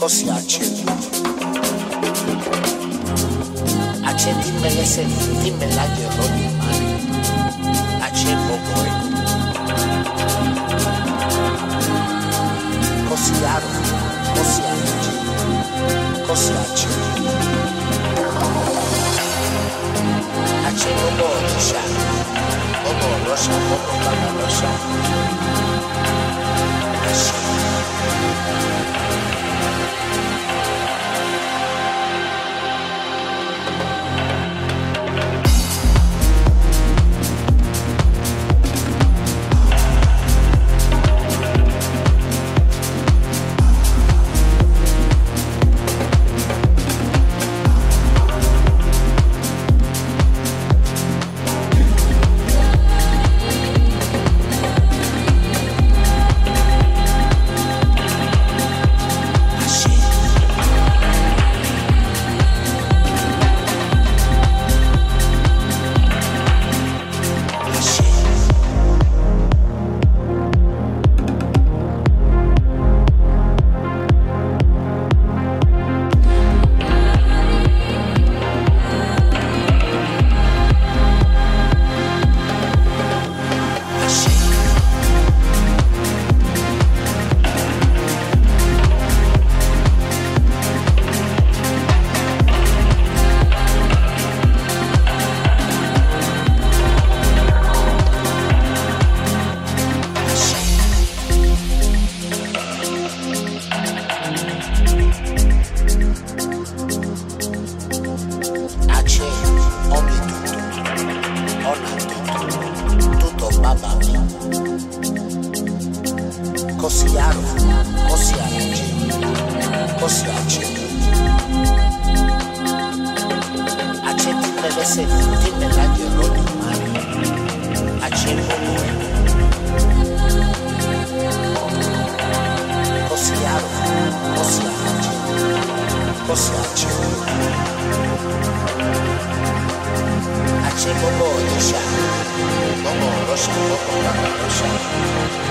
così accendo. Accendi me le senti, dimmi la di mare. Accendo poi. Così aro, così arrange, così accendo. Accendo poi, lascia. Bobo, lascia, bobo, baba, lascia. Ace, Thank you.